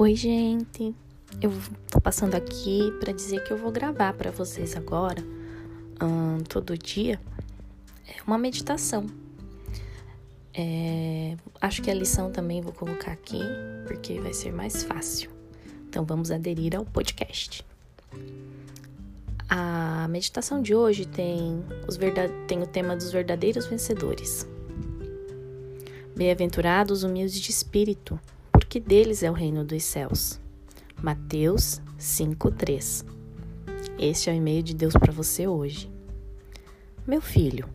Oi, gente. Eu tô passando aqui para dizer que eu vou gravar para vocês agora, todo dia, é uma meditação. É, acho que a lição também vou colocar aqui, porque vai ser mais fácil. Então vamos aderir ao podcast. A meditação de hoje tem, os tem o tema dos verdadeiros vencedores. Bem-aventurados humildes de espírito, porque deles é o reino dos céus. Mateus 5:3. Este é o e-mail de Deus para você hoje. Meu filho,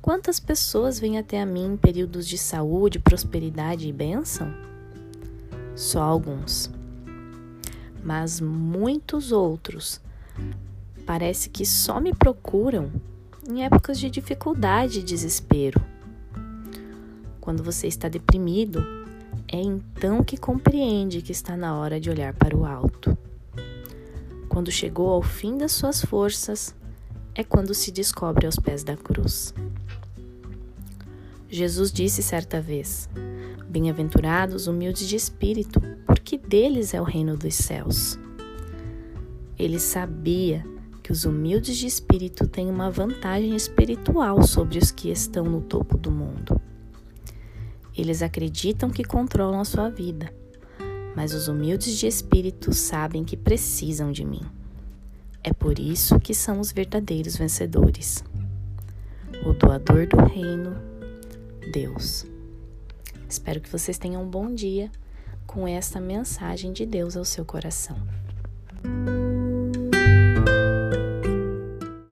quantas pessoas vêm até a mim em períodos de saúde, prosperidade e bênção? Só alguns. Mas muitos outros parece que só me procuram em épocas de dificuldade e desespero. Quando você está deprimido, é então que compreende que está na hora de olhar para o alto. Quando chegou ao fim das suas forças, é quando se descobre aos pés da cruz. Jesus disse certa vez: Bem-aventurados humildes de espírito, porque deles é o reino dos céus. Ele sabia que os humildes de espírito têm uma vantagem espiritual sobre os que estão no topo do mundo. Eles acreditam que controlam a sua vida, mas os humildes de espírito sabem que precisam de mim. É por isso que são os verdadeiros vencedores. O doador do reino, Deus. Espero que vocês tenham um bom dia com esta mensagem de Deus ao seu coração.